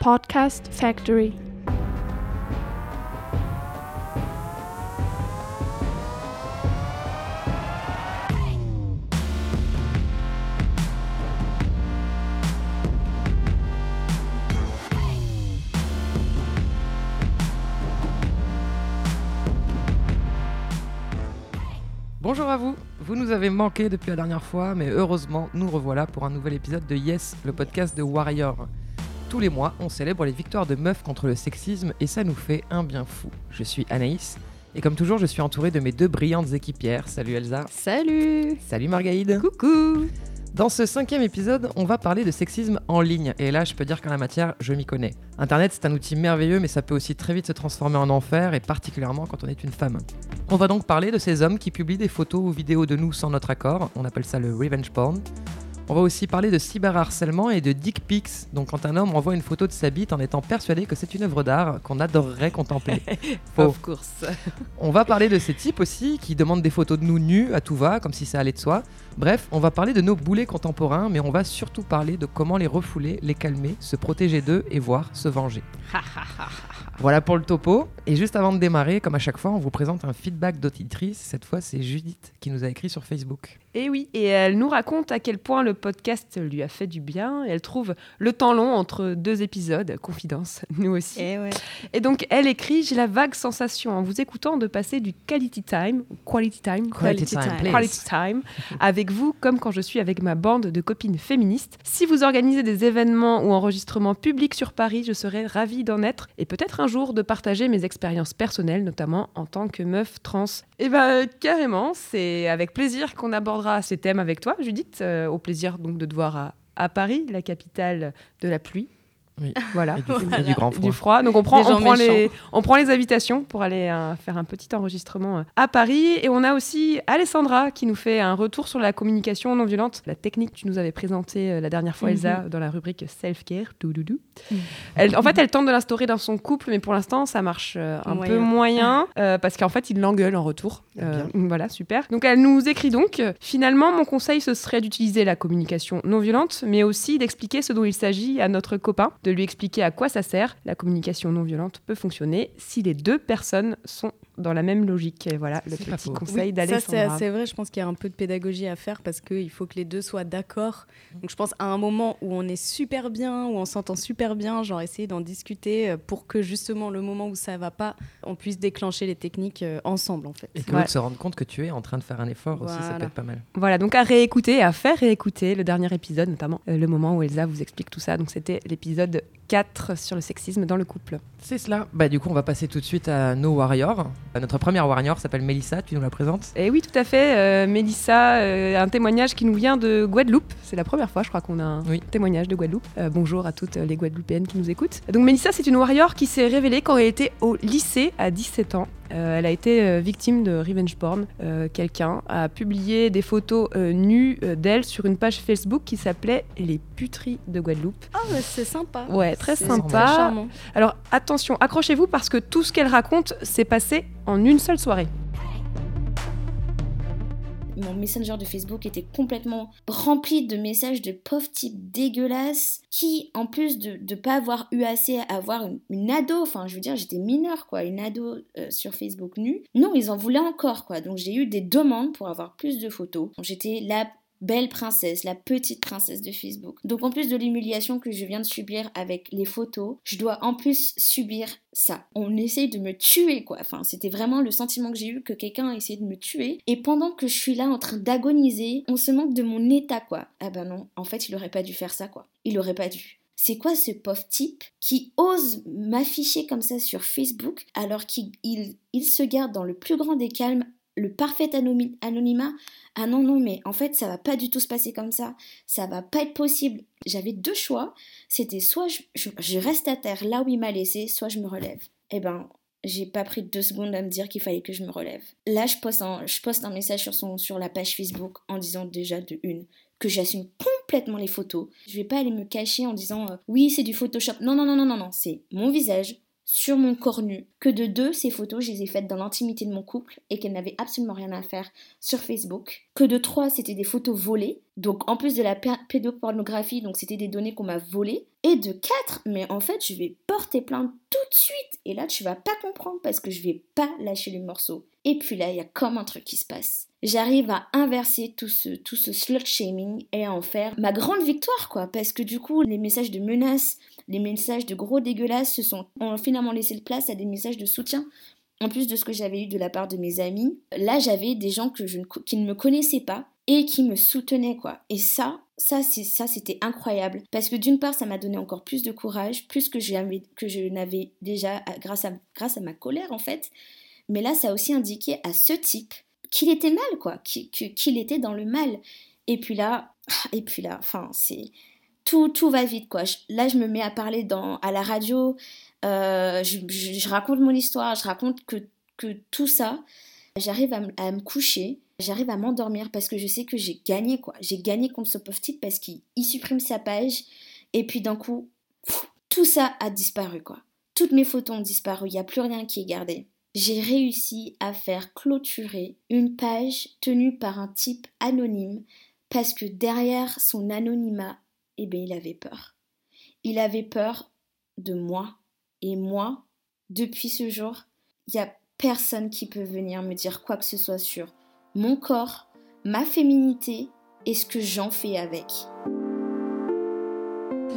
Podcast Factory. Bonjour à vous, vous nous avez manqué depuis la dernière fois, mais heureusement, nous revoilà pour un nouvel épisode de Yes, le podcast de Warrior. Tous les mois, on célèbre les victoires de meufs contre le sexisme et ça nous fait un bien fou. Je suis Anaïs et comme toujours, je suis entouré de mes deux brillantes équipières. Salut Elsa. Salut Salut Margaïde. Coucou Dans ce cinquième épisode, on va parler de sexisme en ligne. Et là, je peux dire qu'en la matière, je m'y connais. Internet, c'est un outil merveilleux, mais ça peut aussi très vite se transformer en enfer, et particulièrement quand on est une femme. On va donc parler de ces hommes qui publient des photos ou vidéos de nous sans notre accord. On appelle ça le revenge porn. On va aussi parler de cyberharcèlement et de dick pics, donc quand un homme envoie une photo de sa bite en étant persuadé que c'est une œuvre d'art qu'on adorerait contempler. Of course. On va parler de ces types aussi qui demandent des photos de nous nus à tout va, comme si ça allait de soi. Bref, on va parler de nos boulets contemporains, mais on va surtout parler de comment les refouler, les calmer, se protéger d'eux et voire se venger. Voilà pour le topo. Et juste avant de démarrer, comme à chaque fois, on vous présente un feedback d'auditrice. Cette fois, c'est Judith qui nous a écrit sur Facebook. Et Eh oui, et elle nous raconte à quel point le podcast lui a fait du bien. Et elle trouve le temps long entre deux épisodes, confidence, nous aussi. Eh ouais. Et donc, elle écrit J'ai la vague sensation en vous écoutant de passer du quality time, quality time, Quality time, quality time, avec vous, comme quand je suis avec ma bande de copines féministes. Si vous organisez des événements ou enregistrements publics sur Paris, je serais ravie d'en être et peut-être un jour de partager mes expériences personnelles, notamment en tant que meuf trans. Et ben carrément, c'est avec plaisir qu'on abordera ces thèmes avec toi, Judith. Euh, au plaisir donc de te voir à Paris, la capitale de la pluie. Oui. Voilà. Et du, et du grand froid. Du froid. Donc on prend, on prend, les, on prend les invitations pour aller euh, faire un petit enregistrement euh, à Paris. Et on a aussi Alessandra qui nous fait un retour sur la communication non violente, la technique que tu nous avais présentée euh, la dernière fois, Elsa, dans la rubrique self-care. Elle, en fait, elle tente de l'instaurer dans son couple, mais pour l'instant, ça marche euh, un Moyen. peu moyen euh, parce qu'en fait, il l'engueule en retour. Euh, voilà, super. Donc, elle nous écrit donc Finalement, mon conseil, ce serait d'utiliser la communication non violente, mais aussi d'expliquer ce dont il s'agit à notre copain, de lui expliquer à quoi ça sert. La communication non violente peut fonctionner si les deux personnes sont dans la même logique. Et voilà le petit conseil Oui, ça c'est vrai. Je pense qu'il y a un peu de pédagogie à faire parce qu'il faut que les deux soient d'accord. Donc je pense à un moment où on est super bien, où on s'entend super bien, genre essayer d'en discuter euh, pour que justement le moment où ça va pas, on puisse déclencher les techniques euh, ensemble en fait. Et que l'autre se rende compte que tu es en train de faire un effort aussi, ça Voilà. peut être pas mal. Voilà, donc à réécouter, à faire réécouter le dernier épisode, notamment euh, le moment où Elsa vous explique tout ça. Donc c'était l'épisode 4 sur le sexisme dans le couple. C'est cela. Bah du coup, on va passer tout de suite à nos warriors. Euh, Notre première warrior s'appelle Mélissa, tu nous la présentes Et oui, tout à fait. Euh, Mélissa, euh, un témoignage qui nous vient de Guadeloupe. C'est la première fois, je crois, qu'on a un Oui. témoignage de Guadeloupe. Euh, bonjour à toutes les Guadeloupéennes qui nous écoutent. Donc Mélissa, c'est une warrior qui s'est révélée quand elle était au lycée à 17 ans. Euh, elle a été euh, victime de revenge porn. Euh, Quelqu'un a publié des photos euh, nues euh, d'elle sur une page Facebook qui s'appelait Les puteries de Guadeloupe. Ah mais c'est sympa. Ouais, très sympa. très charmant. Alors attention, accrochez-vous parce que tout ce qu'elle raconte s'est passé en une seule soirée. mon messenger de Facebook était complètement rempli de messages de pauvres types dégueulasses qui, en plus de ne pas avoir eu assez à avoir une, ado, enfin je veux dire j'étais mineure quoi, une ado euh, sur Facebook nue, non ils en voulaient encore quoi, donc j'ai eu des demandes pour avoir plus de photos. J'étais la belle princesse, la petite princesse de Facebook. Donc en plus de l'humiliation que je viens de subir avec les photos, je dois en plus subir ça. On essaye de me tuer quoi. Enfin, c'était vraiment le sentiment que j'ai eu que quelqu'un a essayé de me tuer. Et pendant que je suis là en train d'agoniser, on se moque de mon état quoi. Ah ben non, en fait il aurait pas dû faire ça quoi. Il aurait pas dû. C'est quoi ce pauvre type qui ose m'afficher comme ça sur Facebook alors qu'il il, il se garde dans le plus grand des calmes le parfait anonymat. Ah non non mais en fait ça va pas du tout se passer comme ça. Ça va pas être possible. J'avais deux choix. C'était soit je, reste à terre là où il m'a laissé soit je me relève. Eh ben j'ai pas pris deux secondes à me dire qu'il fallait que je me relève. Là je poste un, message sur la page Facebook en disant déjà de une que j'assume complètement les photos. Je vais pas aller me cacher en disant euh, oui c'est du Photoshop. Non non non non non non c'est mon visage sur mon corps nu. Que de deux, ces photos, je les ai faites dans l'intimité de mon couple et qu'elles n'avaient absolument rien à faire sur Facebook. Que de trois, c'était des photos volées. Donc en plus de la pédopornographie, donc c'était des données qu'on m'a volées. Et de quatre, mais en fait, je vais porter plainte tout de suite. Et là, tu vas pas comprendre parce que je vais pas lâcher le morceau. Et puis là, il y a comme un truc qui se passe. J'arrive à inverser tout ce, tout ce slut shaming et à en faire ma grande victoire, quoi. Parce que du coup, les messages de menaces, les messages de gros dégueulasses se sont, ont finalement laissé place à des messages de soutien. En plus de ce que j'avais eu de la part de mes amis, là j'avais des gens que je qui ne me connaissaient pas et qui me soutenaient quoi. Et ça, ça c'est ça c'était incroyable parce que d'une part ça m'a donné encore plus de courage, plus que je que je n'avais déjà grâce à grâce à ma colère en fait. Mais là ça a aussi indiqué à ce type qu'il était mal quoi, qu'il était dans le mal. Et puis là, et puis là, enfin c'est tout, va vite, quoi. là, je me mets à parler dans, à la radio, euh, je, raconte mon histoire, je raconte que, tout ça. J'arrive à, me coucher, j'arrive à m'endormir parce que je sais que j'ai gagné, quoi. J'ai gagné contre ce pauvre type parce qu'il supprime sa page et puis d'un coup, tout ça a disparu, quoi. Toutes mes photos ont disparu, il n'y a plus rien qui est gardé. J'ai réussi à faire clôturer une page tenue par un type anonyme parce que derrière son anonymat, eh bien, il avait peur. Il avait peur de moi. Et moi, depuis ce jour, il n'y a personne qui peut venir me dire quoi que ce soit sur mon corps, ma féminité et ce que j'en fais avec.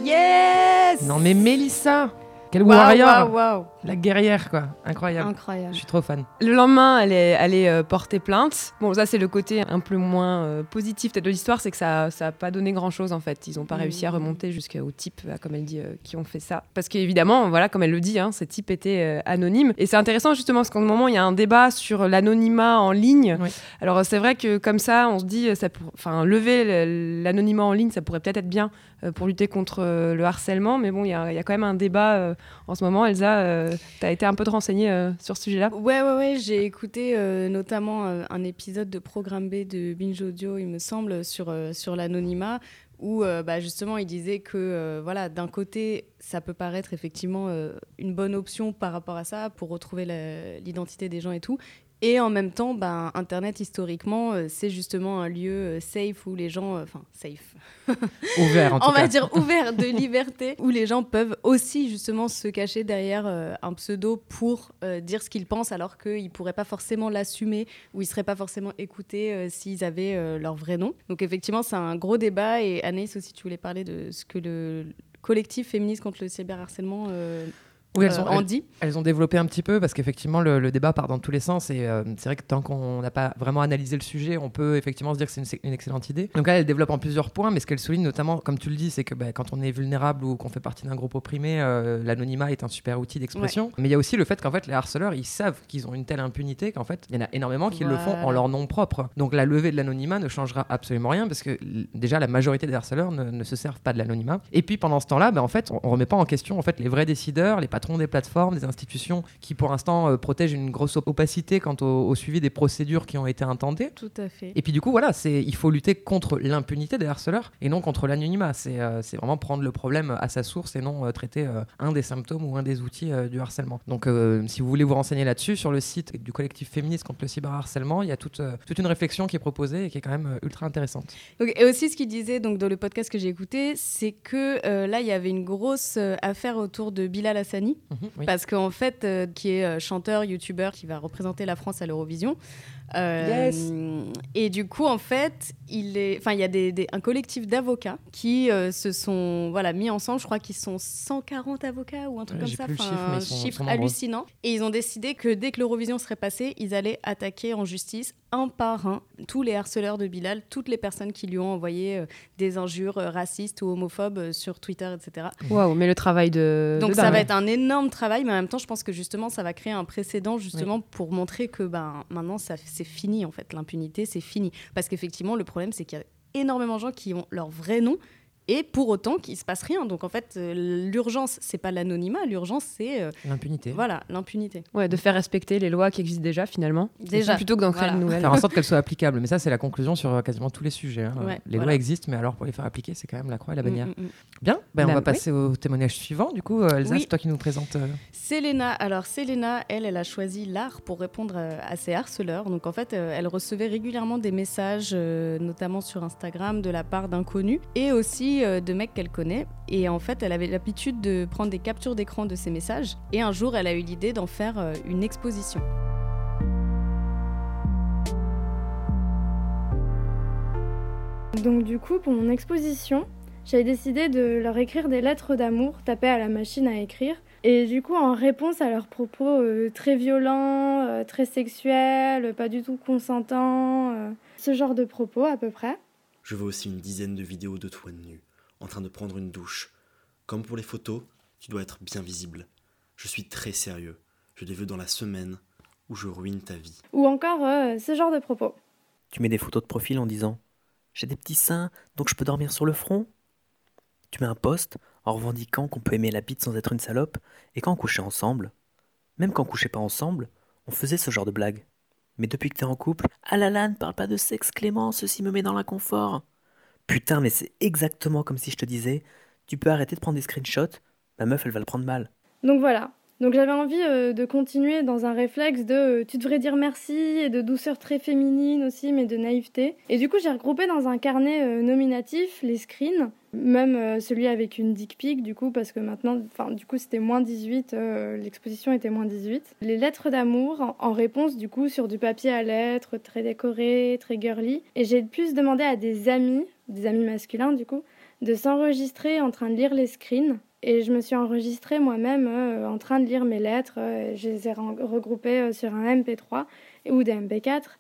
Yes Non mais Mélissa quelle wow, warrior La guerrière, quoi. Incroyable. Incroyable. Je suis trop fan. Le lendemain, elle est allée euh, porter plainte. Bon, ça, c'est le côté un peu moins euh, positif de l'histoire, c'est que ça n'a pas donné grand-chose, en fait. Ils n'ont pas mmh. réussi à remonter jusqu'au type, euh, comme elle dit, qui ont fait ça. Parce qu'évidemment, voilà, comme elle le dit, hein, ces types étaient anonymes. Et c'est intéressant, justement, parce qu'en ce moment, il y a un débat sur l'anonymat en ligne. Alors, c'est vrai que comme ça, on se dit, ça pour... enfin, lever l'anonymat en ligne, ça pourrait peut-être être bien euh, pour lutter contre euh, le harcèlement. Mais bon, il y, a quand même un débat euh, en ce moment. Elsa, tu as été un peu de renseignée sur ce sujet-là? Ouais, ouais. J'ai écouté notamment un épisode de Programme B de Binge Audio, il me semble, sur, sur l'anonymat où bah, justement il disait que voilà d'un côté ça peut paraître effectivement une bonne option par rapport à ça pour retrouver l'identité des gens et tout et en même temps, ben, Internet, historiquement, euh, c'est justement un lieu euh, safe où les gens. Euh, enfin, safe. ouvert, en tout On va dire ouvert de liberté, où les gens peuvent aussi, justement, se cacher derrière un pseudo pour dire ce qu'ils pensent, alors qu'ils ne pourraient pas forcément l'assumer ou ils ne seraient pas forcément écoutés s'ils avaient leur vrai nom. Donc, effectivement, c'est un gros débat. Et Anaïs aussi, tu voulais parler de ce que le collectif féministe contre le cyberharcèlement oui, elles, ont, elles, ont développé un petit peu parce qu'effectivement le, débat part dans tous les sens et euh, c'est vrai que tant qu'on n'a pas vraiment analysé le sujet, on peut effectivement se dire que c'est une, excellente idée. Donc là, elle développe en plusieurs points, mais ce qu'elle souligne notamment, comme tu le dis, c'est que bah, quand on est vulnérable ou qu'on fait partie d'un groupe opprimé, euh, l'anonymat est un super outil d'expression. Mais il y a aussi le fait qu'en fait les harceleurs, ils savent qu'ils ont une telle impunité qu'en fait il y en a énormément qui le font en leur nom propre. Donc la levée de l'anonymat ne changera absolument rien parce que déjà la majorité des harceleurs ne, se servent pas de l'anonymat. Et puis pendant ce temps-là, bah, en fait, on, on remet pas en question en fait les vrais décideurs, les des plateformes, des institutions qui pour l'instant euh, protègent une grosse opacité quant au, suivi des procédures qui ont été intentées. Tout à fait. Et puis du coup, voilà, il faut lutter contre l'impunité des harceleurs et non contre l'anonymat. C'est euh, vraiment prendre le problème à sa source et non euh, traiter un des symptômes ou un des outils du harcèlement. Donc si vous voulez vous renseigner là-dessus, sur le site du collectif féministe contre le cyberharcèlement, il y a toute, toute une réflexion qui est proposée et qui est quand même ultra intéressante. et aussi ce qu'il disait donc, dans le podcast que j'ai écouté, c'est que là, il y avait une grosse affaire autour de Bilal Hassani Mhm, Parce qu'en fait, euh, qui est euh, chanteur, youtubeur, qui va représenter la France à l'Eurovision. Euh, et du coup, en fait, il est, enfin, il y a des, un collectif d'avocats qui se sont, voilà, mis ensemble. Je crois qu'ils sont 140 avocats ou un truc comme ça, un chiffre hallucinant. Et ils ont décidé que dès que l'Eurovision serait passée, ils allaient attaquer en justice un par un tous les harceleurs de Bilal, toutes les personnes qui lui ont envoyé des injures racistes ou homophobes sur Twitter, etc. Waouh, mais le travail de. Donc ça va être un énorme travail, mais en même temps, je pense que justement, ça va créer un précédent justement pour montrer que ben, maintenant, ça, c'est fini en fait. L'impunité, c'est fini. Parce qu'effectivement, le problème, c'est qu'il y a énormément de gens qui ont leur vrai nom et pour autant qu'il se passe rien. Donc en fait, euh, l'urgence, c'est pas l'anonymat, l'urgence, c'est euh, L'impunité. voilà l'impunité. Ouais, de faire respecter les lois qui existent déjà finalement. Déjà, Plutôt que d'en créer voilà. de nouvelles. Faire en sorte qu'elles soient applicables. Mais ça, c'est la conclusion sur euh, quasiment tous les sujets. hein. Ouais, les voilà. lois existent, mais alors pour les faire appliquer, c'est quand même la croix et la bannière. Mm, mm, mm. Bien, ben, Bah, on va oui. passer au témoignage suivant. Du coup, euh, Elsa, Oui. c'est toi qui nous présente. euh, Selena, alors Selena, elle, elle a choisi l'art pour répondre à ses harceleurs. Donc en fait, elle recevait régulièrement des messages, euh, notamment sur Instagram, de la part d'inconnus et aussi euh, de mecs qu'elle connaît. Et en fait, elle avait l'habitude de prendre des captures d'écran de ces messages. Et un jour, elle a eu l'idée d'en faire euh, une exposition. Donc du coup, pour mon exposition, j'avais décidé de leur écrire des lettres d'amour tapées à la machine à écrire. Et du coup, en réponse à leurs propos euh, très violents, très sexuels, pas du tout consentants, ce genre de propos à peu près. Je veux aussi une dizaine de vidéos de toi nu, en train de prendre une douche. Comme pour les photos, tu dois être bien visible. Je suis très sérieux. Je les veux dans la semaine où je ruine ta vie. Ou encore euh, ce genre de propos. Tu mets des photos de profil en disant J'ai des petits seins, donc je peux dormir sur le front. Tu mets un post en revendiquant qu'on peut aimer la bite sans être une salope, et quand on couchait ensemble, même quand on couchait pas ensemble, on faisait ce genre de blagues. Mais depuis que t'es en couple, ah ne parle pas de sexe Clément, ceci me met dans l'inconfort. Putain, mais c'est exactement comme si je te disais Tu peux arrêter de prendre des screenshots, ma meuf elle va le prendre mal. Donc voilà. Donc j'avais envie euh, de continuer dans un réflexe de euh, tu devrais dire merci et de douceur très féminine aussi, mais de naïveté. Et du coup, j'ai regroupé dans un carnet euh, nominatif les screens, même euh, celui avec une dick pic du coup, parce que maintenant, enfin du coup, c'était moins 18, euh, l'exposition était moins 18. Les lettres d'amour en, réponse du coup sur du papier à lettres, très décoré, très girly. Et j'ai plus demandé à des amis, des amis masculins du coup, de s'enregistrer en train de lire les screens. Et je me suis enregistrée moi-même euh, en train de lire mes lettres. je les ai regroupées sur un MP3 ou des MP4.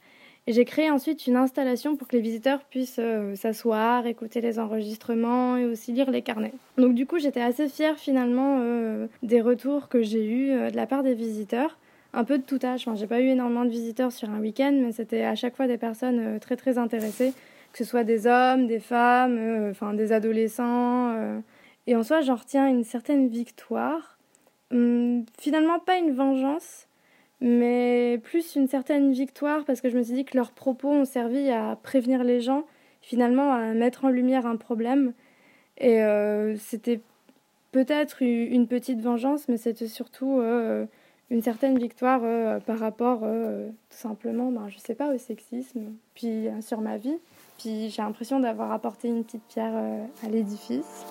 J'ai créé ensuite une installation pour que les visiteurs puissent euh, s'asseoir, écouter les enregistrements et aussi lire les carnets. Donc du coup, j'étais assez fière finalement euh, des retours que j'ai eus euh, de la part des visiteurs. Un peu de tout âge. Enfin, j'ai pas eu énormément de visiteurs sur un week-end, mais c'était à chaque fois des personnes très très intéressées, que ce soit des hommes, des femmes, enfin des adolescents. et en soi, j'en retiens une certaine victoire. Hum, finalement, pas une vengeance, mais plus une certaine victoire parce que je me suis dit que leurs propos ont servi à prévenir les gens, finalement à mettre en lumière un problème. Et euh, c'était peut-être une petite vengeance, mais c'était surtout euh, une certaine victoire euh, par rapport tout simplement, ben, je sais pas, au sexisme, puis sur ma vie. Puis j'ai l'impression d'avoir apporté une petite pierre à l'édifice.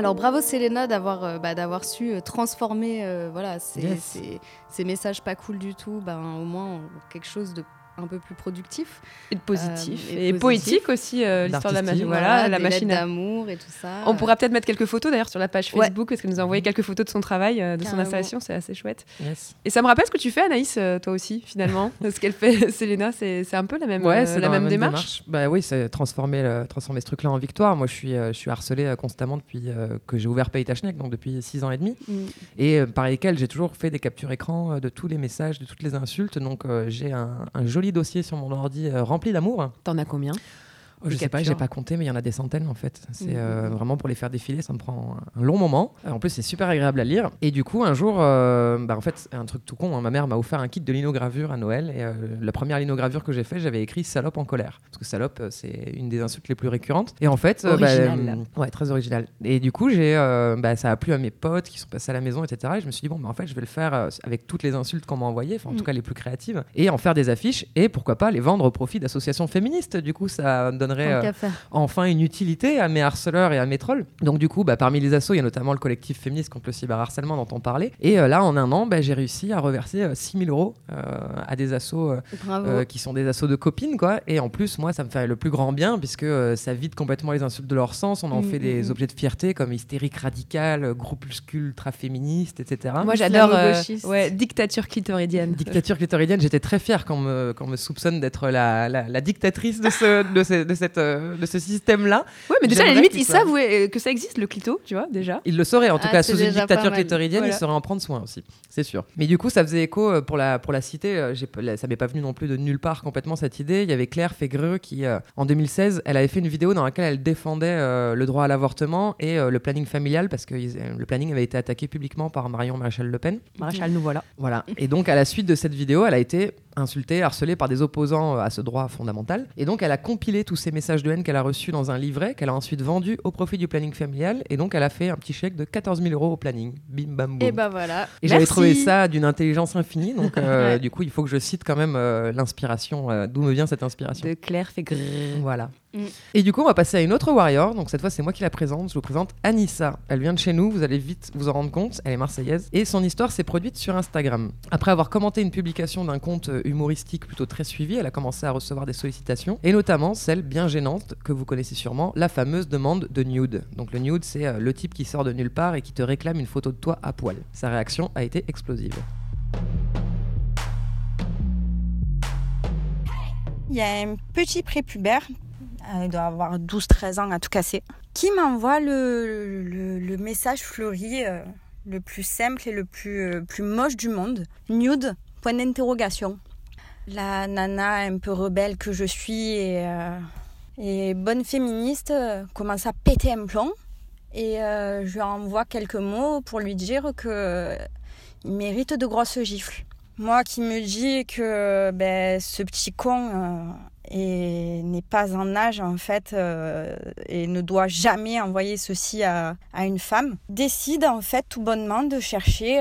Alors bravo Selena d'avoir euh, bah, d'avoir su euh, transformer euh, voilà ces, Yes. ces- ces messages pas cool du tout, ben, au moins en quelque chose de un peu plus productif. Et positif. Euh, et et poétique aussi, euh, l'histoire de la machine. Voilà, la des machine. d'amour et tout ça. On pourra peut-être mettre quelques photos d'ailleurs sur la page Ouais. Facebook parce qu'elle nous a envoyé quelques photos de son travail, euh, de son installation, c'est assez chouette. Yes. Et ça me rappelle ce que tu fais, Anaïs, euh, toi aussi, finalement. ce qu'elle fait, Selena, c'est c'est un peu la même, Ouais, euh, c'est la dans même, démarche. Bah oui, c'est transformer, le- transformer ce truc-là en victoire. Moi, je suis, euh, je suis harcelé euh, constamment depuis euh, que j'ai ouvert Pays donc depuis 6 ans et demi. Mm. Et euh, par lesquels j'ai toujours fait des captures écran euh, de tous les messages, de toutes les insultes. Donc euh, j'ai un, un joli dossier sur mon ordi euh, rempli d'amour. T'en as combien? Oh, je sais pas, captures. j'ai pas compté, mais il y en a des centaines en fait. C'est Mhm. euh, vraiment pour les faire défiler, ça me prend un long moment. Euh, En plus, c'est super agréable à lire. Et du coup, un jour, euh, bah, en fait, un truc tout con, hein, ma mère m'a offert un kit de linogravure à Noël. Et euh, la première linogravure que j'ai fait, j'avais écrit salope en colère. Parce que salope, c'est une des insultes les plus récurrentes. Et en fait, bah, Original. ouais, très original. Et du coup, j'ai, bah, ça a plu à mes potes qui sont passés à la maison, etc. Et je me suis dit, bon, bah, en fait, je vais le faire avec toutes les insultes qu'on m'a envoyées, enfin, en tout Mm. cas les plus créatives, et en faire des affiches. Et pourquoi pas les vendre au profit d'associations féministes. Du coup, ça donnerait. Euh, enfin une utilité à mes harceleurs et à mes trolls. Donc du coup, bah, parmi les assos, il y a notamment le collectif féministe contre le cyberharcèlement dont on parlait. Et euh, là, en un an, bah, j'ai réussi à reverser euh, 6000 euros euh, à des assos euh, euh, qui sont des assos de copines, quoi. Et en plus, moi, ça me fait le plus grand bien puisque euh, ça vide complètement les insultes de leur sens. On en Mm, fait mm, des mm. objets de fierté comme hystérique radicale, groupuscule ultra féministe, etc. Moi, j'adore euh, ouais, dictature clitoridienne. Dictature clitoridienne, j'étais très fier quand on me, quand on me soupçonne d'être la, la, la dictatrice de, ce, de, ces, de cette, euh, de ce système-là. Ouais, mais déjà, à la limite, ils savent est- que ça existe, le clito, tu vois, déjà. Il le saurait, en tout Ah, cas, sous une dictature clitoridienne, Voilà. il saurait en prendre soin aussi, c'est sûr. Mais du coup, ça faisait écho euh, pour la, pour la cité, euh, ça m'est pas venu non plus de nulle part complètement cette idée. Il y avait Claire Fégreux qui, euh, en 2016, elle avait fait une vidéo dans laquelle elle défendait euh, le droit à l'avortement et euh, le planning familial, parce que ils- euh, le planning avait été attaqué publiquement par Marion Maréchal Le Pen. Maréchal, nous voilà. Voilà. Et donc, à la suite de cette vidéo, elle a été insultée, harcelée par des opposants euh, à ce droit fondamental. Et donc, elle a compilé tous ces messages de haine qu'elle a reçus dans un livret qu'elle a ensuite vendu au profit du planning familial. Et donc, elle a fait un petit chèque de 14 000 euros au planning. Bim, bam, boum. Et bah voilà. Et j'avais trouvé ça d'une intelligence infinie. Donc, euh, Ouais. du coup, il faut que je cite quand même euh, l'inspiration. euh, D'où me vient cette inspiration De Claire fait grrr. voilà. Mm. Et du coup, on va passer à une autre warrior. Donc cette fois, c'est moi qui la présente. Je vous présente Anissa. Elle vient de chez nous. Vous allez vite vous en rendre compte. Elle est marseillaise. Et son histoire s'est produite sur Instagram. Après avoir commenté une publication d'un compte euh, humoristique plutôt très suivi, elle a commencé à recevoir des sollicitations. Et notamment celle bien gênante que vous connaissez sûrement, la fameuse demande de nude. Donc le nude, c'est euh, le type qui sort de nulle part et qui te réclame une photo de toi à poil. Sa réaction a été explosive. Il y a un petit prépubère, euh, il doit avoir 12-13 ans à tout casser, qui m'envoie le, message fleuri euh, le plus simple et le plus, plus moche du monde. Nude, point d'interrogation. La nana un peu rebelle que je suis et, et bonne féministe euh, commence à péter un plomb. Et euh, je lui envoie quelques mots pour lui dire que euh, il mérite de grosses gifles. Moi qui me dis que ben, ce petit con euh, est- n'est pas en âge en fait et ne doit jamais envoyer ceci à, à une femme, décide en fait tout bonnement de chercher,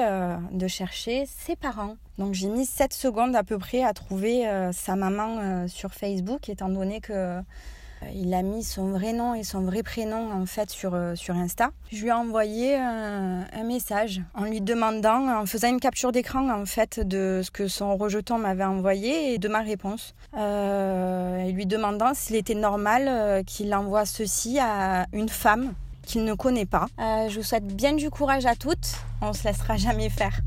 de chercher ses parents. Donc j'ai mis 7 secondes à peu près à trouver sa maman sur Facebook étant donné que il a mis son vrai nom et son vrai prénom en fait sur, euh, sur Insta. Je lui ai envoyé un, message en lui demandant, en faisant une capture d'écran en fait de ce que son rejeton m'avait envoyé et de ma réponse. Euh, et lui demandant s'il était normal euh, qu'il envoie ceci à une femme qu'il ne connaît pas. Euh, je vous souhaite bien du courage à toutes. On se laissera jamais faire.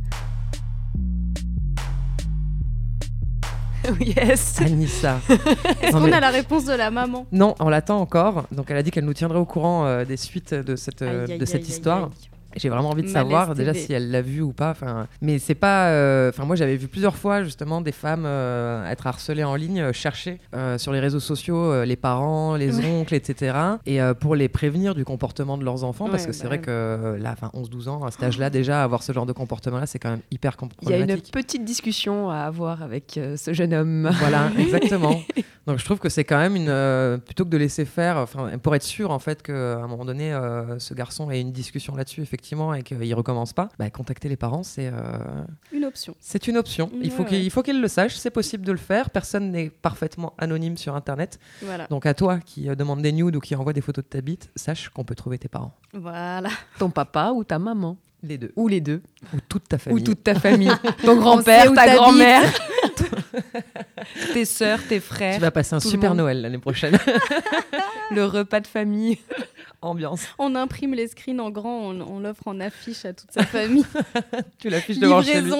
yes. Anissa. Est-ce Non, qu'on mais- a la réponse de la maman? Non, on l'attend encore. Donc elle a dit qu'elle nous tiendrait au courant euh, des suites de cette, euh, Aïe, aïe, de cette aïe, aïe, histoire. J'ai vraiment envie de Malaise savoir déjà si elle l'a vu ou pas. Enfin, mais c'est pas. euh, Enfin, moi j'avais vu plusieurs fois justement des femmes euh, être harcelées en ligne, euh, chercher sur les réseaux sociaux les parents, les Ouais. oncles, etc. Et pour les prévenir du comportement de leurs enfants, parce que c'est bah vrai ouais. que là, enfin 11-12 ans, à cet âge-là déjà, avoir ce genre de comportement-là, c'est quand même hyper com- Il y a une problématique. petite discussion à avoir avec ce jeune homme. Voilà, exactement. Donc je trouve que c'est quand même une euh, plutôt que de laisser faire, enfin pour être sûr en fait qu'à un moment donné euh, ce garçon ait une discussion là-dessus effectivement et qu'il recommence pas, bah, contacter les parents c'est euh, Une option. c'est une option. Il faut Ouais, qu'il ouais. il faut qu'ils le sachent, c'est possible de le faire. Personne n'est parfaitement anonyme sur Internet. Voilà. Donc à toi qui euh, demande des nudes ou qui envoie des photos de ta bite, sache qu'on peut trouver tes parents, Voilà. Ton papa ou ta maman. les deux, Ou les deux. ou toute ta famille. Ou toute ta famille. Ton grand-père, où ta t'habites. tes sœurs, tes Tu frères. vas passer un super. Noël l'année prochaine. Le repas de famille. Ambiance. On imprime les screens en grand, on, on l'offre en affiche à toute sa famille. Tu l'affiches devant chez lui.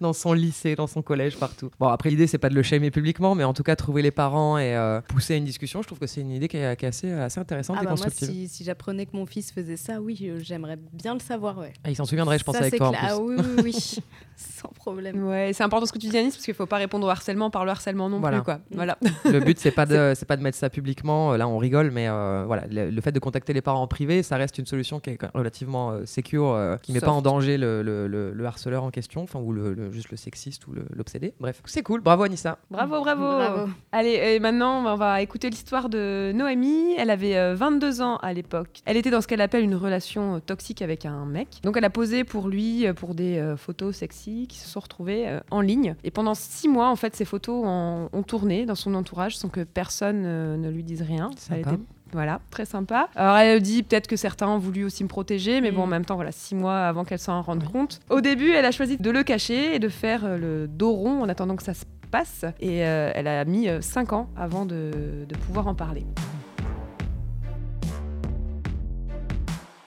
Dans son lycée, dans son collège, partout. Bon, après, l'idée, c'est pas de le shamer publiquement, mais en tout cas, trouver les parents et euh, pousser à une discussion, je trouve que c'est une idée qui est, qui est assez, assez intéressante Ah et bah moi, constructive. si, si j'apprenais que mon fils faisait ça, oui, j'aimerais bien le savoir, ouais. Ah, il s'en souviendrait, je pense, Ça, avec toi en clair. plus. Ah oui, oui, oui. Sans problème. Ouais, c'est important ce que tu dis, Anis, parce qu'il faut pas répondre au harcèlement par le harcèlement non Voilà. plus, quoi. Voilà. Le but, c'est pas, de, c'est pas de mettre ça publiquement. euh, Là, on rigole, mais euh, voilà, le, le fait de contacter les parents en privé, ça reste une solution qui est relativement euh, secure, euh, qui met pas en danger le, le- le- le harceleur en question, enfin, ou le, le- juste le sexiste ou l'obsédé. Bref, c'est cool. Bravo, Anissa. Bravo, bravo. Bravo. Allez, et maintenant, on va écouter l'histoire de Noémie. Elle avait euh, 22 ans à l'époque. Elle était dans ce qu'elle appelle une relation toxique avec un mec. Donc, elle a posé pour lui pour des euh, photos sexy qui se sont retrouvées euh, en ligne. Et pendant six mois, en fait, ces photos ont, ont tourné dans son entourage sans que personne euh, ne lui dise rien. Elle Sympa. était voilà, très sympa. Alors elle dit peut-être que certains ont voulu aussi me protéger, mais bon, en Mm. même temps, voilà, six mois avant qu'elle s'en rende compte. Au début, elle a choisi de le cacher et de faire euh, le dos rond en attendant que ça se passe. Et euh, elle a mis euh, cinq ans avant de, de pouvoir en parler.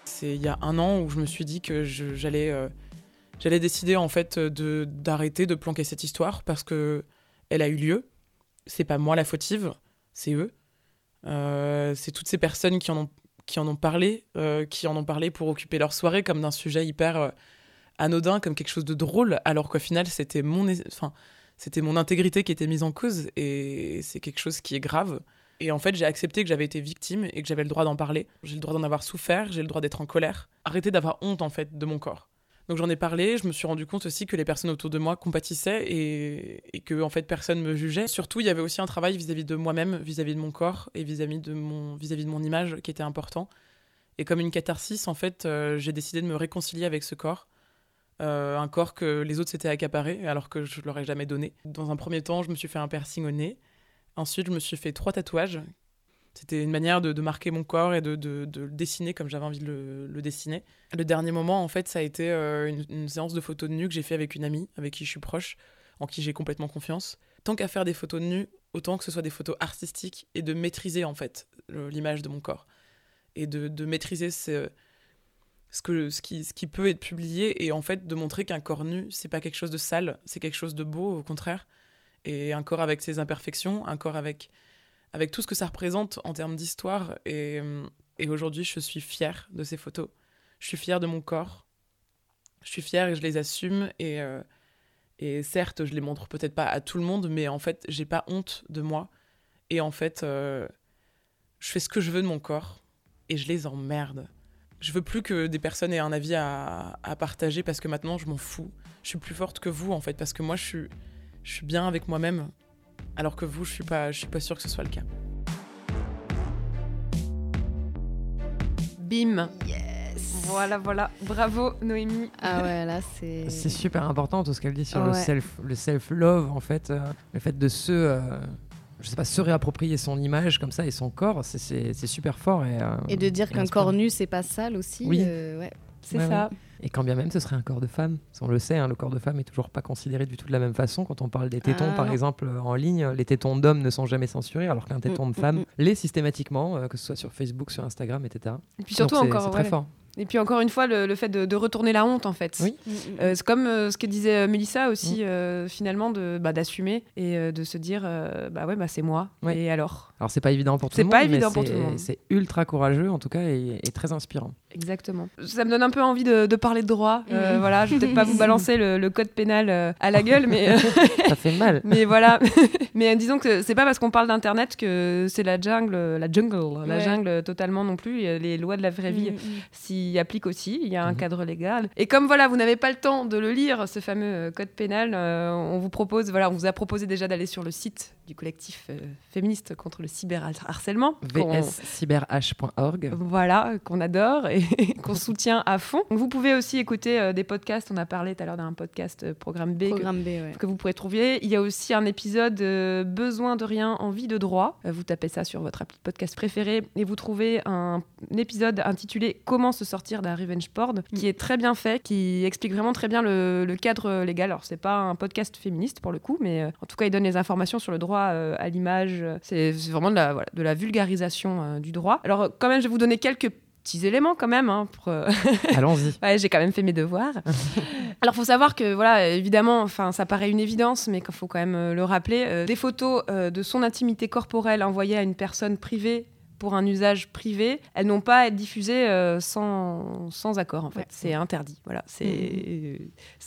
C'est il y a un an où je me suis dit que j'allais euh, j'allais décider en fait de d'arrêter de planquer cette histoire parce que elle a eu lieu. C'est pas moi la fautive, c'est eux. Euh, c'est toutes ces personnes qui en ont, qui en ont parlé, euh, qui en ont parlé pour occuper leur soirée comme d'un sujet hyper euh, anodin, comme quelque chose de drôle, alors qu'au final, c'était mon, enfin, c'était mon intégrité qui était mise en cause et c'est quelque chose qui est grave. Et en fait, j'ai accepté que j'avais été victime et que j'avais le droit d'en parler. J'ai le droit d'en avoir souffert, j'ai le droit d'être en colère. Arrêter d'avoir honte, en fait, de mon corps. Donc j'en ai parlé, je me suis rendu compte aussi que les personnes autour de moi compatissaient et, que en fait personne me jugeait. Surtout, il y avait aussi un travail vis-à-vis de moi-même, vis-à-vis de mon corps et vis-à-vis de mon vis-à-vis de mon image qui était important. Et comme une catharsis, en fait, euh, j'ai décidé de me réconcilier avec ce corps. Euh, un corps que les autres s'étaient accaparés alors que je leur ai jamais donné. Dans un premier temps, je me suis fait un piercing au nez. Ensuite, je me suis fait trois tatouages c'était une manière de, marquer mon corps et de, le dessiner comme j'avais envie de le, dessiner. Le dernier moment, en fait, ça a été euh, une, séance de photos de nu que j'ai fait avec une amie, avec qui je suis proche, en qui j'ai complètement confiance. Tant qu'à faire des photos de nu, autant que ce soit des photos artistiques et de maîtriser, en fait, l'image de mon corps. Et de, de maîtriser ce, ce, que, ce, qui, ce qui peut être publié et en fait de montrer qu'un corps nu, c'est pas quelque chose de sale, c'est quelque chose de beau, au contraire. Et un corps avec ses imperfections, un corps avec avec tout ce que ça représente en termes d'histoire. Et, et aujourd'hui, je suis fière de ces photos. Je suis fière de mon corps. Je suis fière et je les assume. Et, euh, certes, je les montre peut-être pas à tout le monde, mais en fait, j'ai pas honte de moi. Et en fait, euh, je fais ce que je veux de mon corps et je les emmerde. Je veux plus que des personnes aient un avis à, partager parce que maintenant, je m'en fous. Je suis plus forte que vous, en fait, parce que moi, je suis bien avec moi-même alors que vous, je suis pas, je suis pas sûre que ce soit le cas. Bim. Yes. Voilà, voilà. Bravo, Noémie. Ah ouais, là, c'est. C'est super important tout ce qu'elle dit sur ouais. le self, le self love en fait, euh, le fait de se, euh, je sais pas, se réapproprier son image comme ça et son corps, c'est super fort et. Euh, et de dire qu'un corps nu c'est pas sale aussi. Oui. ouais. C'est ouais, ça. Ouais. Et quand bien même ce serait un corps de femme, on le sait, hein, le corps de femme est toujours pas considéré du tout de la même façon. Quand on parle des tétons, ah, par non. exemple, en ligne, les tétons d'hommes ne sont jamais censurés, alors qu'un téton Mm, de femme l'est systématiquement, euh, que ce soit sur Facebook, sur Instagram, etc. Et puis surtout Donc, encore, c'est très fort. Et puis encore une fois, le, le fait de, de, retourner la honte, en fait. Oui. Euh, c'est comme euh, ce que disait Mélissa aussi, mmh. finalement, bah, d'assumer et euh, de se dire, euh, bah ouais, bah, c'est moi. Oui. Et alors? Alors c'est pas évident pour tout le monde. C'est pas évident pour tout le monde. C'est ultra courageux, en tout cas, et, et, très inspirant. Exactement. Ça me donne un peu envie de, de parler de droit. Mmh. voilà, je vais peut-être pas vous balancer le, le, code pénal à la gueule, mais ça fait mal. mais voilà. mais disons que c'est pas parce qu'on parle d'internet que c'est la jungle, la jungle, ouais. la jungle totalement non plus. Les lois de la vraie vie s'y appliquent aussi il y a un mmh. cadre légal. Et comme voilà, vous n'avez pas le temps de le lire, ce fameux code pénal, euh, on vous propose, voilà, on vous a proposé déjà d'aller sur le site du collectif euh, féministe contre le cyberharcèlement. vscyberh.org. Voilà, qu'on adore et qu'on soutient à fond. Vous pouvez aussi écouter euh, des podcasts. On a parlé tout à l'heure d'un podcast euh, Programme B, Programme que, B ouais. que, vous pourrez trouver. Il y a aussi un épisode euh, Besoin de rien, envie de droit. vous tapez ça sur votre appli podcast préféré et vous trouvez un, un épisode intitulé Comment se sortir d'un revenge porn qui est très bien fait, qui explique vraiment très bien le, le cadre légal. Alors, c'est pas un podcast féministe pour le coup, mais en tout cas, il donne les informations sur le droit euh, à l'image. C'est vraiment de la, voilà, de la vulgarisation euh, du droit. Alors, quand même, je vais vous donner quelques petits éléments quand même. Hein, pour... Allons-y. ouais, j'ai quand même fait mes devoirs. Alors, faut savoir que, voilà, évidemment, enfin, ça paraît une évidence, mais qu'il faut quand même euh, le rappeler. Euh, des photos euh, de son intimité corporelle envoyées à une personne privée pour un usage privé, elles n'ont pas à être diffusées euh, sans, sans accord en fait. Ouais. C'est interdit. Voilà, c'est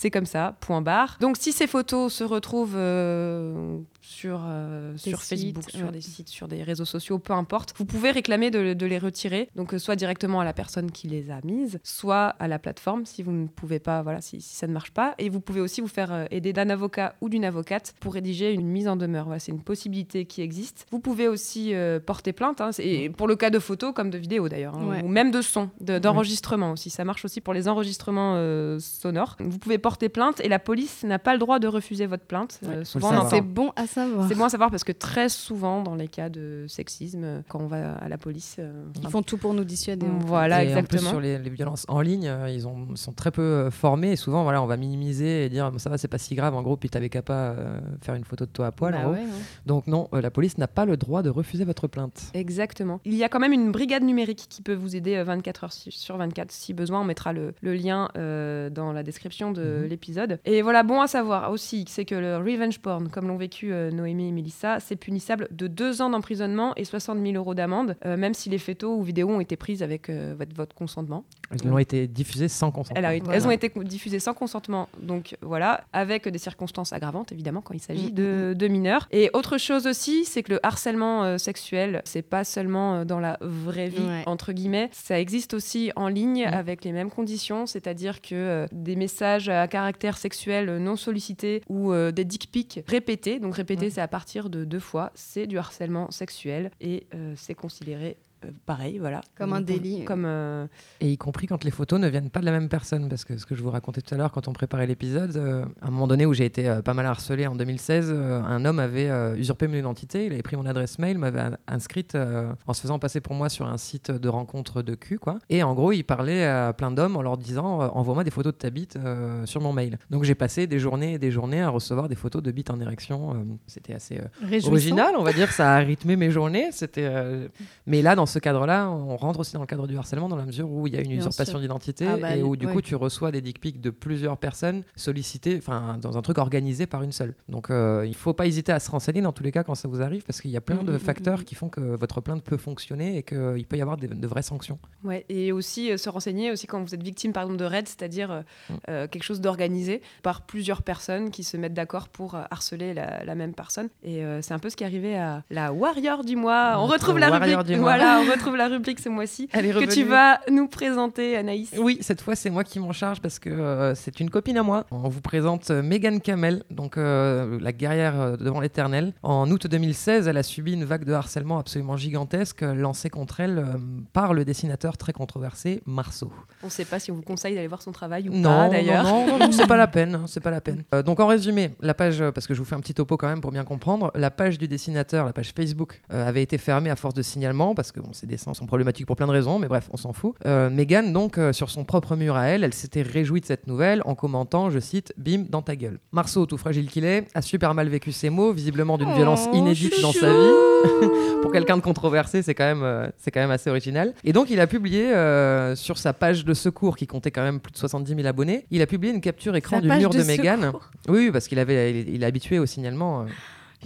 mmh. comme ça. Point barre. Donc si ces photos se retrouvent euh, sur euh, sur sites, Facebook, sur des sites, sur des réseaux sociaux, peu importe, vous pouvez réclamer de, de les retirer. Donc soit directement à la personne qui les a mises, soit à la plateforme si vous ne pouvez pas, voilà, si, si ça ne marche pas. Et vous pouvez aussi vous faire aider d'un avocat ou d'une avocate pour rédiger une mise en demeure. Voilà, c'est une possibilité qui existe. Vous pouvez aussi porter plainte. Hein, et pour le cas de photos comme de vidéos d'ailleurs, hein, ouais. ou même de son, d'enregistrement de, aussi. Ça marche aussi pour les enregistrements euh, sonores. Vous pouvez porter plainte et la police n'a pas le droit de refuser votre plainte. Ouais, euh, souvent, c'est bon à savoir. C'est bon à savoir parce que très souvent, dans les cas de sexisme, quand on va à la police, euh, ils font tout pour nous dissuader. Voilà, et exactement. En plus, sur les, les, violences en ligne, euh, ils ont, sont très peu formés et souvent, voilà, on va minimiser et dire ça va, c'est pas si grave. En gros, puis t'avais qu'à pas faire une photo de toi à poil. Bah ouais, Donc non, la police n'a pas le droit de refuser votre plainte. Exactement. Il y a quand même une brigade numérique qui peut vous aider 24 heures sur 24 si besoin. On mettra le, le lien euh, dans la description de mmh. l'épisode. Et voilà, bon à savoir aussi, c'est que le revenge porn, comme l'ont vécu euh, Noémie et Mélissa, c'est punissable de deux ans d'emprisonnement et 60 000 euros d'amende, euh, même si les photos ou vidéos ont été prises avec euh, votre, votre consentement. Elles ont été diffusées sans consentement. Voilà. Elles ont été diffusées sans consentement, donc voilà, avec des circonstances aggravantes évidemment quand il s'agit Mm, de, de mineurs. Et autre chose aussi, c'est que le harcèlement euh, sexuel, c'est pas seulement euh, dans la vraie vie Ouais. entre guillemets, ça existe aussi en ligne Mm. avec les mêmes conditions, c'est-à-dire que euh, des messages à caractère sexuel euh, non sollicités ou euh, des dick pics répétés, donc répétés Ouais. c'est à partir de deux fois, c'est du harcèlement sexuel et euh, c'est considéré euh, pareil, voilà. Comme un délit. Comme euh, Et y compris quand les photos ne viennent pas de la même personne. Parce que ce que je vous racontais tout à l'heure quand on préparait l'épisode, euh, à un moment donné où j'ai été euh, pas mal harcelé en 2016, euh, un homme avait euh, usurpé mon identité, il avait pris mon adresse mail, m'avait in- inscrite euh, en se faisant passer pour moi sur un site de rencontre de cul. Quoi. Et en gros, il parlait à plein d'hommes en leur disant euh, Envoie-moi des photos de ta bite euh, sur mon mail. Donc j'ai passé des journées et des journées à recevoir des photos de bite en érection. euh, C'était assez. euh, original, on va dire, ça a rythmé mes journées. C'était, euh, mais là, dans ce cadre-là, on rentre aussi dans le cadre du harcèlement dans la mesure où il y a une Bien usurpation d'identité Ah bah, et où du ouais. coup tu reçois des dick pics de plusieurs personnes sollicitées, enfin dans un truc organisé par une seule. Donc euh, il faut pas hésiter à se renseigner dans tous les cas quand ça vous arrive parce qu'il y a plein Mm, de mm, facteurs mm. qui font que votre plainte peut fonctionner et qu'il peut y avoir des- de vraies sanctions. Ouais, et aussi euh, se renseigner aussi quand vous êtes victime par exemple de raid, c'est-à-dire euh, euh, quelque chose d'organisé par plusieurs personnes qui se mettent d'accord pour harceler la, la même personne. Et c'est un peu ce qui est arrivé à la Warrior du mois. On retrouve la Warrior rubrique. Voilà, on retrouve la rubrique ce mois-ci que tu vas nous présenter, Anaïs. Oui, cette fois c'est moi qui m'en charge parce que euh, c'est une copine à moi. On vous présente euh, Megan Camel, donc euh, la guerrière euh, devant l'éternel. En août 2016, elle a subi une vague de harcèlement absolument gigantesque euh, lancée contre elle euh, par le dessinateur très controversé Marceau. On ne sait pas si on vous conseille d'aller voir son travail ou Non, pas non, d'ailleurs. non, non, non, c'est pas la peine, hein, c'est pas la peine. Donc en résumé, la page, parce que je vous fais un petit topo quand même pour bien comprendre, la page du dessinateur, la page Facebook, avait été fermée à force de signalements parce que bon, ces dessins sont problématiques pour plein de raisons, mais bref, on s'en fout. Euh, Megan, donc euh, sur son propre mur à elle, elle s'était réjouie de cette nouvelle en commentant, je cite, "Bim dans ta gueule". Marceau, tout fragile qu'il est, a super mal vécu ces mots, visiblement d'une violence Oh, inédite dans sa vie. pour quelqu'un de controversé, c'est quand même, euh, c'est quand même assez original. Et donc, il a publié euh, sur sa page de secours, qui comptait quand même plus de 70 000 abonnés, il a publié une capture écran Sa du mur de, de Mégane. secours. Oui, parce qu'il avait, il, il est habitué au signalement.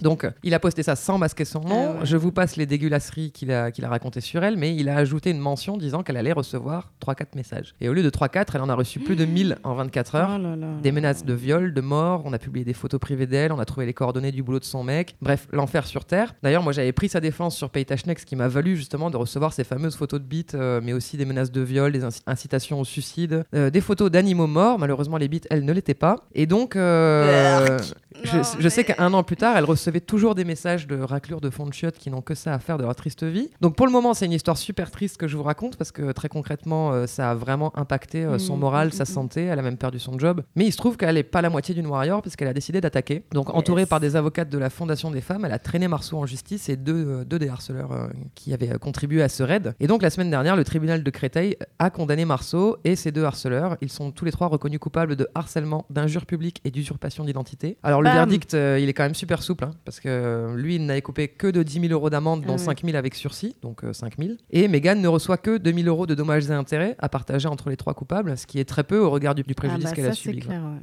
Donc, il a posté ça sans masquer son nom. Ah ouais. Je vous passe les dégueulasseries qu'il a, qu'il a racontées sur elle, mais il a ajouté une mention disant qu'elle allait recevoir 3-4 messages. Et au lieu de 3-4, elle en a reçu plus de 1000 en 24 heures. Oh là là. Des menaces de viol, de mort, on a publié des photos privées d'elle, on a trouvé les coordonnées du boulot de son mec. Bref, l'enfer sur Terre. D'ailleurs, moi j'avais pris sa défense sur Paytachnex, ce qui m'a valu justement de recevoir ces fameuses photos de bites, euh, mais aussi des menaces de viol, des inci- incitations au suicide, euh, des photos d'animaux morts. Malheureusement, les bites, elles ne l'étaient pas. Et donc, euh, je, sais qu'un an plus tard, elle recevait toujours des messages de raclure de fond de chiottes qui n'ont que ça à faire de leur triste vie. Donc pour le moment, c'est une histoire super triste que je vous raconte parce que très concrètement, euh, ça a vraiment impacté euh, son Mm, moral, mm, sa mm, santé. Elle a même perdu son job. Mais il se trouve qu'elle n'est pas la moitié d'une warrior puisqu'elle a décidé d'attaquer. Donc entourée par des avocates de la Fondation des femmes, elle a traîné Marceau en justice et deux, euh, deux des harceleurs qui avaient contribué à ce raid. Et donc la semaine dernière, le tribunal de Créteil a condamné Marceau et ses deux harceleurs. Ils sont tous les trois reconnus coupables de harcèlement, d'injure publique et d'usurpation d'identité. Alors le verdict, euh, il est quand même super souple hein, parce que euh, lui, il n'avait coupé que de 10 000 euros d'amende, dont Ah ouais. 5 000 avec sursis, donc euh, 5 000. Et Megan ne reçoit que 2 000 euros de dommages et intérêts à partager entre les trois coupables, ce qui est très peu au regard du, du préjudice Ah bah, qu'elle a subi. quoi. clair, ouais.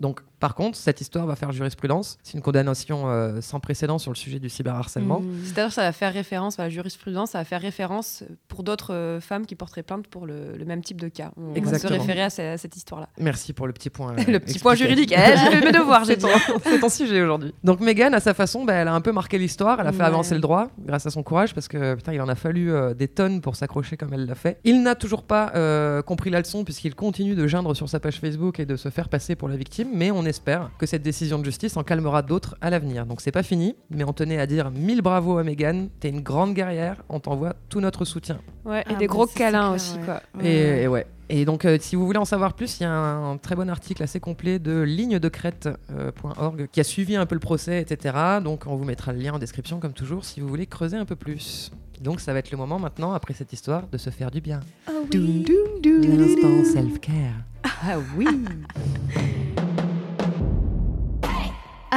Donc, par contre, cette histoire va faire jurisprudence. C'est une condamnation euh, sans précédent sur le sujet du cyberharcèlement. Mm. C'est-à-dire ça va faire référence à la jurisprudence, ça va faire référence pour d'autres euh, femmes qui porteraient plainte pour le, le même type de cas. On va se Exactement. référer à, ce- à cette histoire-là. Merci pour le petit point. euh, le petit point juridique. Eh, j'ai fait mes devoirs, j'ai ton, c'est ton sujet aujourd'hui. Donc Megan, à sa façon, bah, elle a un peu marqué l'histoire. Elle a fait Ouais. avancer le droit grâce à son courage parce que putain, il en a fallu euh, des tonnes pour s'accrocher comme elle l'a fait. Il n'a toujours pas euh, compris la leçon puisqu'il continue de geindre sur sa page Facebook et de se faire passer pour la victime. Mais on espère que cette décision de justice en calmera d'autres à l'avenir. Donc c'est pas fini, mais on tenait à dire mille bravo à Megan. T'es une grande guerrière. On t'envoie tout notre soutien. Ouais, et Ah des gros câlins clair, aussi, ouais. quoi. Ouais, Et, ouais. et ouais. Et donc, euh, si vous voulez en savoir plus, il y a un, très bon article assez complet de lignedecrète.org qui a suivi un peu le procès, etc. Donc, on vous mettra le lien en description, comme toujours, si vous voulez creuser un peu plus. Donc, ça va être le moment maintenant, après cette histoire, de se faire du bien. Doum, doum, doum. L'instant self-care. Ah oui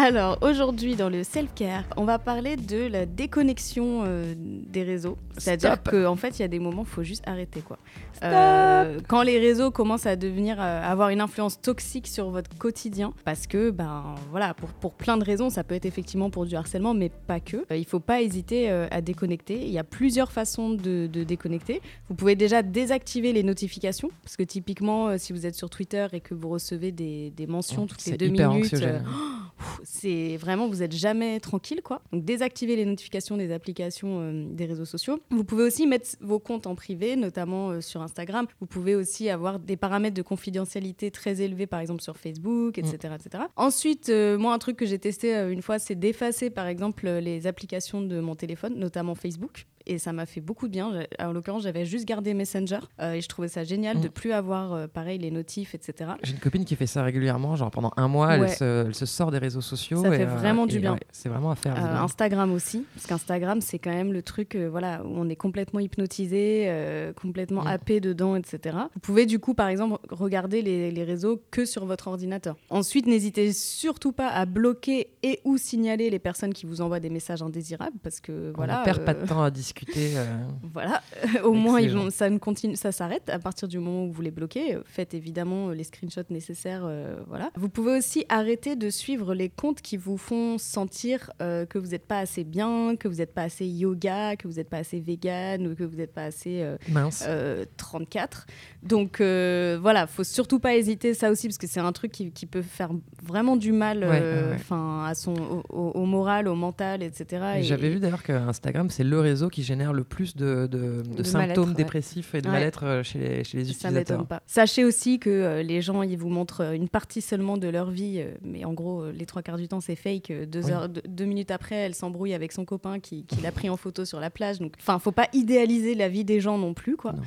Alors aujourd'hui dans le self-care, on va parler de la déconnexion euh, des réseaux. C'est-à-dire qu'en fait il y a des moments où il faut juste arrêter quoi. Euh, quand les réseaux commencent à devenir euh, avoir une influence toxique sur votre quotidien, parce que ben voilà pour, pour plein de raisons, ça peut être effectivement pour du harcèlement, mais pas que. Euh, il faut pas hésiter à déconnecter. Il y a plusieurs façons de, de déconnecter. Vous pouvez déjà désactiver les notifications, parce que typiquement si vous êtes sur Twitter et que vous recevez des, des mentions toutes les deux minutes. c'est vraiment, vous êtes jamais tranquille, quoi. Donc, désactivez les notifications des applications euh, des réseaux sociaux. Vous pouvez aussi mettre vos comptes en privé, notamment euh, sur Instagram. Vous pouvez aussi avoir des paramètres de confidentialité très élevés, par exemple sur Facebook, etc. etc. Ensuite, euh, moi, un truc que j'ai testé une fois, c'est d'effacer, par exemple, les applications de mon téléphone, notamment Facebook. Et ça m'a fait beaucoup de bien. En l'occurrence, j'avais juste gardé Messenger euh, et je trouvais ça génial Mm. de plus avoir, euh, pareil, les notifs, etc. J'ai une copine qui fait ça régulièrement, genre pendant un mois, Ouais. elle, se, elle se sort des réseaux sociaux. Ça et, fait euh, vraiment du bien. ouais, c'est vraiment à faire. Instagram aussi, parce qu'Instagram, c'est quand même le truc voilà, où on est complètement hypnotisé, complètement Mm. happé dedans, etc. Vous pouvez du coup, par exemple, regarder les, les réseaux que sur votre ordinateur. Ensuite, n'hésitez surtout pas à bloquer et ou signaler les personnes qui vous envoient des messages indésirables, parce que On voilà. ne perd pas de temps à discuter. Euh, voilà, au moins ils vont, ça ne continue, ça s'arrête à partir du moment où vous les bloquez. Euh, Faites évidemment euh, les screenshots nécessaires, euh, voilà. Vous pouvez aussi arrêter de suivre les comptes qui vous font sentir euh, que vous n'êtes pas assez bien, que vous n'êtes pas assez yoga, que vous n'êtes pas assez vegan ou que vous n'êtes pas assez mince. euh, 34. Donc voilà, faut surtout pas hésiter ça aussi parce que c'est un truc qui, qui peut faire vraiment du mal, Ouais, ouais, à son au, au- au moral, au mental, etc. Et Et- J'avais vu d'ailleurs que Instagram, c'est le réseau qui génère le plus de, de- de De symptômes ouais. dépressifs et de Ouais. mal-être euh, chez les, chez les Ça utilisateurs. pas. Sachez aussi que euh, les gens, ils vous montrent euh, une partie seulement de leur vie, euh, mais en gros, euh, les trois quarts du temps, c'est fake. Deux, Oui. heures, deux, deux minutes après, elle s'embrouille avec son copain qui, qui l'a pris en photo sur la plage. Donc, enfin, faut pas idéaliser la vie des gens non plus, quoi. Non.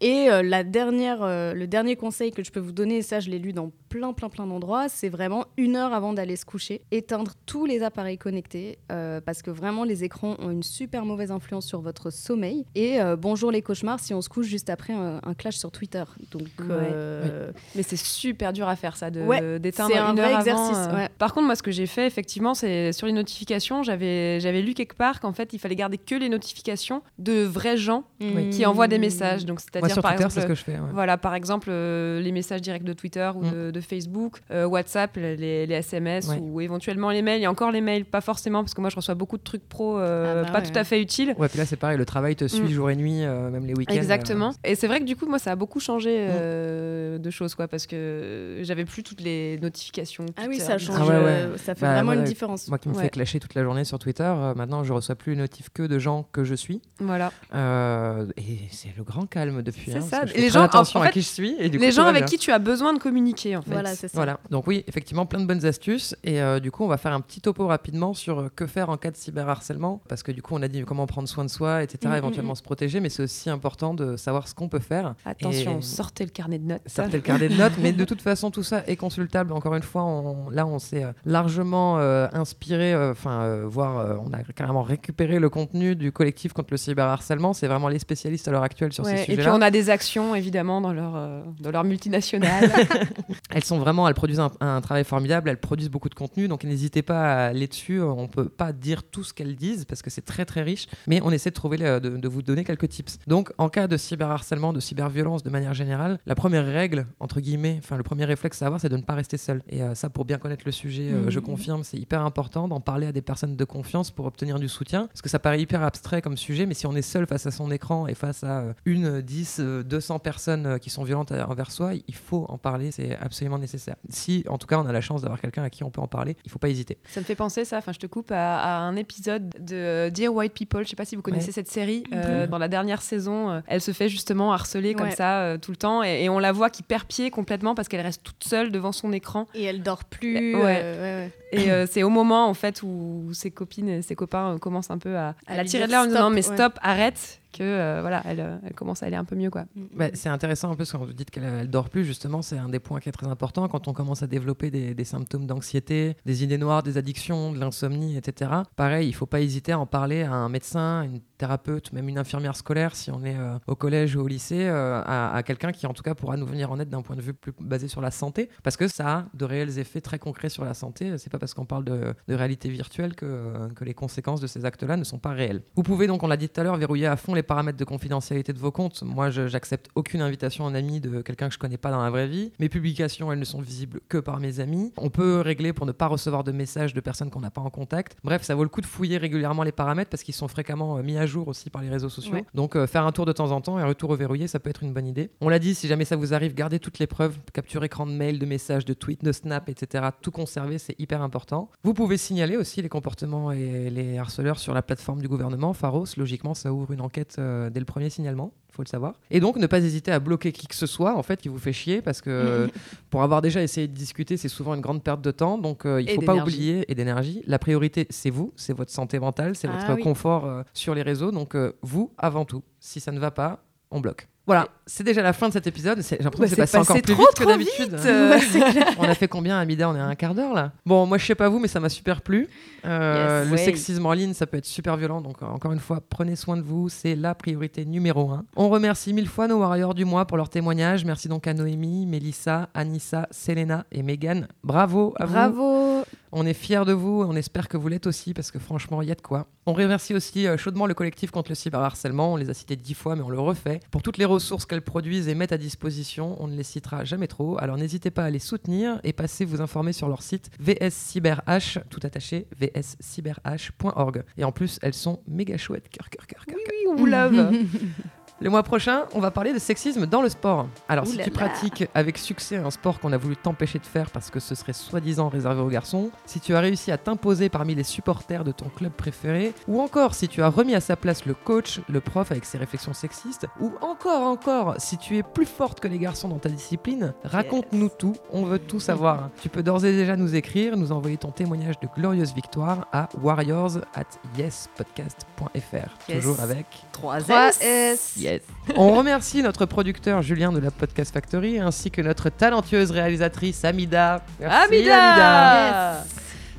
Et la dernière, le dernier conseil que je peux vous donner, et ça, je l'ai lu dans plein, plein, plein d'endroits, c'est vraiment une heure avant d'aller se coucher, éteindre tous les appareils connectés, euh, parce que vraiment, les écrans ont une super mauvaise influence sur votre sommeil. Et euh, bonjour les cauchemars si on se couche juste après un, un clash sur Twitter. Donc, Ouais. euh, Mais c'est super dur à faire ça, de- Ouais, d'éteindre c'est un une vrai heure exercice, avant, euh. ouais. Par contre, moi, ce que j'ai fait, effectivement, c'est sur les notifications, j'avais j'avais lu quelque part qu'en fait, il fallait garder que les notifications de vrais gens Oui. qui envoient des messages. Donc, c'est-à-dire, par Twitter, exemple, c'est ce que je fais. ouais. Voilà, par exemple, euh, les messages directs de Twitter ou Mm. de, de Facebook, euh, WhatsApp, les, les SMS Ouais. ou éventuellement les mails. Et encore les mails, pas forcément, parce que moi je reçois beaucoup de trucs pro euh, Ah bah pas ouais. tout à fait utiles. Ouais, puis là, c'est pareil, le travail te suit Mm. jour et nuit, euh, même les week-ends. Exactement. euh, Et c'est vrai que du coup, moi, ça a beaucoup changé Mm. de choses, quoi, parce que j'avais plus toutes les notifications. Ah oui, ça change. Ah ouais, ouais. Ça fait Bah, vraiment une différence. Moi qui me Ouais. fais clasher toute la journée sur Twitter, euh, maintenant je reçois plus les notifs que de gens que je suis. Voilà. Euh, et c'est le grand calme depuis. C'est hein, ça. les gens, en- attention en à qui je suis. Et du les coup, gens avec bien. qui tu as besoin de communiquer, en fait. Voilà, c'est ça. Voilà, donc oui, effectivement, plein de bonnes astuces. Et euh, du coup, on va faire un petit topo rapidement sur euh, que faire en cas de cyberharcèlement. Parce que du coup, on a dit comment prendre soin de soi, etc., Mm, mm, éventuellement mm. se protéger. Mais c'est aussi important de savoir ce qu'on peut faire. Attention, Et- sortez le carnet de notes. Sortez le carnet de notes, mais de toute façon, tout ça est consultable. Encore une fois, on- là, on s'est euh, largement euh, inspiré, enfin, voire on a carrément récupéré le contenu du collectif contre le cyberharcèlement. C'est vraiment les spécialistes à l'heure actuelle sur Ouais, ces et sujets-là. puis on a des actions évidemment dans leur, dans leur multinationale. Elles sont vraiment, elles produisent un, un travail formidable, elles produisent beaucoup de contenu, donc n'hésitez pas à aller dessus. On peut pas dire tout ce qu'elles disent parce que c'est très très riche, mais on essaie de trouver, de, de vous donner quelques tips. Donc, en cas de cyberharcèlement, de cyberviolence de manière générale, la première règle entre guillemets, enfin le premier réflexe à avoir, c'est de ne pas rester seul. Et euh, ça, pour bien connaître le sujet, euh, je confirme, c'est hyper important d'en parler à des personnes de confiance pour obtenir du soutien, parce que ça paraît hyper abstrait comme sujet, mais si on est seul face à son écran et face à euh, une, 10, euh, 200 personnes qui sont violentes envers soi, il faut en parler, c'est absolument nécessaire. Si, en tout cas, on a la chance d'avoir quelqu'un à qui on peut en parler, il faut pas hésiter. Ça me fait penser ça, enfin je te coupe, à, à un épisode de Dear White People. Je sais pas si vous connaissez Ouais. cette série. euh, Dans la dernière saison, euh, elle se fait justement harceler comme Ouais. ça euh, tout le temps et, et on la voit qui perd pied complètement parce qu'elle reste toute seule devant son écran. Et elle dort plus. Ouais. euh, ouais, ouais. Et euh, c'est au moment en fait où ses copines et ses copains euh, commencent un peu à, à À la tirer de là en disant stop, mais ouais. stop, arrête que euh, voilà, elle, euh, elle commence à aller un peu mieux quoi. Bah, c'est intéressant un peu quand vous dites qu'elle elle dort plus, justement, c'est un des points qui est très important quand on commence à développer des, des symptômes d'anxiété, des idées noires, des addictions, de l'insomnie, etc. Pareil, il faut pas hésiter à en parler à un médecin, une thérapeute, même une infirmière scolaire si on est euh, au collège ou au lycée, euh, à, à quelqu'un qui en tout cas pourra nous venir en aide d'un point de vue plus basé sur la santé, parce que ça a de réels effets très concrets sur la santé. C'est pas parce qu'on parle de, de réalité virtuelle que, que les conséquences de ces actes-là ne sont pas réelles. Vous pouvez donc, on l'a dit tout à l'heure, verrouiller à fond les paramètres de confidentialité de vos comptes. Moi, j'accepte aucune invitation en ami de quelqu'un que je connais pas dans la vraie vie. Mes publications, elles ne sont visibles que par mes amis. On peut régler pour ne pas recevoir de messages de personnes qu'on n'a pas en contact. Bref, ça vaut le coup de fouiller régulièrement les paramètres parce qu'ils sont fréquemment euh, mis à jour aussi par les réseaux sociaux. Ouais. Donc, euh, faire un tour de temps en temps et un retour au verrouillé, ça peut être une bonne idée. On l'a dit, si jamais ça vous arrive, gardez toutes les preuves, capture écran de mail, de messages, de tweets, de snap, etc. Tout conserver, c'est hyper important. Vous pouvez signaler aussi les comportements et les harceleurs sur la plateforme du gouvernement, Pharos. Logiquement, ça ouvre une enquête euh, dès le premier signalement, il faut le savoir. Et donc, ne pas hésiter à bloquer qui que ce soit, en fait, qui vous fait chier, parce que pour avoir déjà essayé de discuter, c'est souvent une grande perte de temps. Donc, euh, il Et faut pas oublier, et d'énergie, la priorité, c'est vous, c'est votre santé mentale, c'est Ah votre oui. confort euh, sur les réseaux. Donc, vous, avant tout. Si ça ne va pas, on bloque. Voilà, c'est déjà la fin de cet épisode. J'ai l'impression que c'est c'est passé encore passé plus vite que d'habitude. on a fait combien, Amida? On est à un quart d'heure là. Bon, moi je sais pas vous, mais ça m'a super plu. Euh, Yes. le Ouais. sexisme en ligne, ça peut être super violent. Donc euh, encore une fois, prenez soin de vous. C'est la priorité numéro un. On remercie mille fois nos warriors du mois pour leur témoignage. Merci donc à Noémie, Mélissa, Anissa, Selena et Megan. Bravo à vous. Bravo. On est fiers de vous et on espère que vous l'êtes aussi parce que franchement, il y a de quoi. On remercie aussi euh, chaudement le collectif contre le cyberharcèlement. On les a cités dix fois, mais on le refait. Pour toutes les ressources qu'elles produisent et mettent à disposition, on ne les citera jamais trop. Alors n'hésitez pas à les soutenir et passez vous informer sur leur site VSCyberH, tout attaché, vscyberh.org. Et en plus, elles sont méga chouettes. Cœur, cœur, cœur, cœur, Oui, cœur. oui, on vous love. Le mois prochain, on va parler de sexisme dans le sport. Alors, Ouh si tu là. pratiques avec succès un sport qu'on a voulu t'empêcher de faire parce que ce serait soi-disant réservé aux garçons, si tu as réussi à t'imposer parmi les supporters de ton club préféré, ou encore si tu as remis à sa place le coach, le prof avec ses réflexions sexistes, ou encore, encore, si tu es plus forte que les garçons dans ta discipline, raconte-nous tout, on veut tout savoir. tu peux d'ores et déjà nous écrire, nous envoyer ton témoignage de glorieuse victoire à warriors at yespodcast.fr. Yes. Toujours avec 3 S. Yes. On remercie notre producteur Julien de la Podcast Factory ainsi que notre talentueuse réalisatrice Amida. Merci, Amida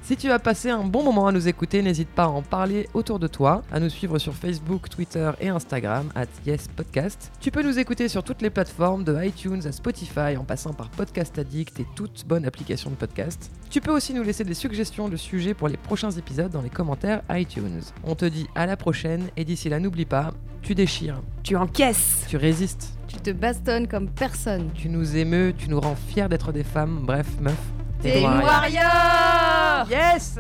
Si tu as passé un bon moment à nous écouter, n'hésite pas à en parler autour de toi, à nous suivre sur Facebook, Twitter et Instagram at YesPodcast. Tu peux nous écouter sur toutes les plateformes de iTunes à Spotify en passant par Podcast Addict et toute bonne application de podcast. Tu peux aussi nous laisser des suggestions de sujets pour les prochains épisodes dans les commentaires iTunes. On te dit à la prochaine et d'ici là n'oublie pas, tu déchires, Tu encaisses. tu résistes. Tu te bastonnes comme personne. Tu nous émeus, tu nous rends fiers d'être des femmes, bref, meuf. T'es warrior Yes.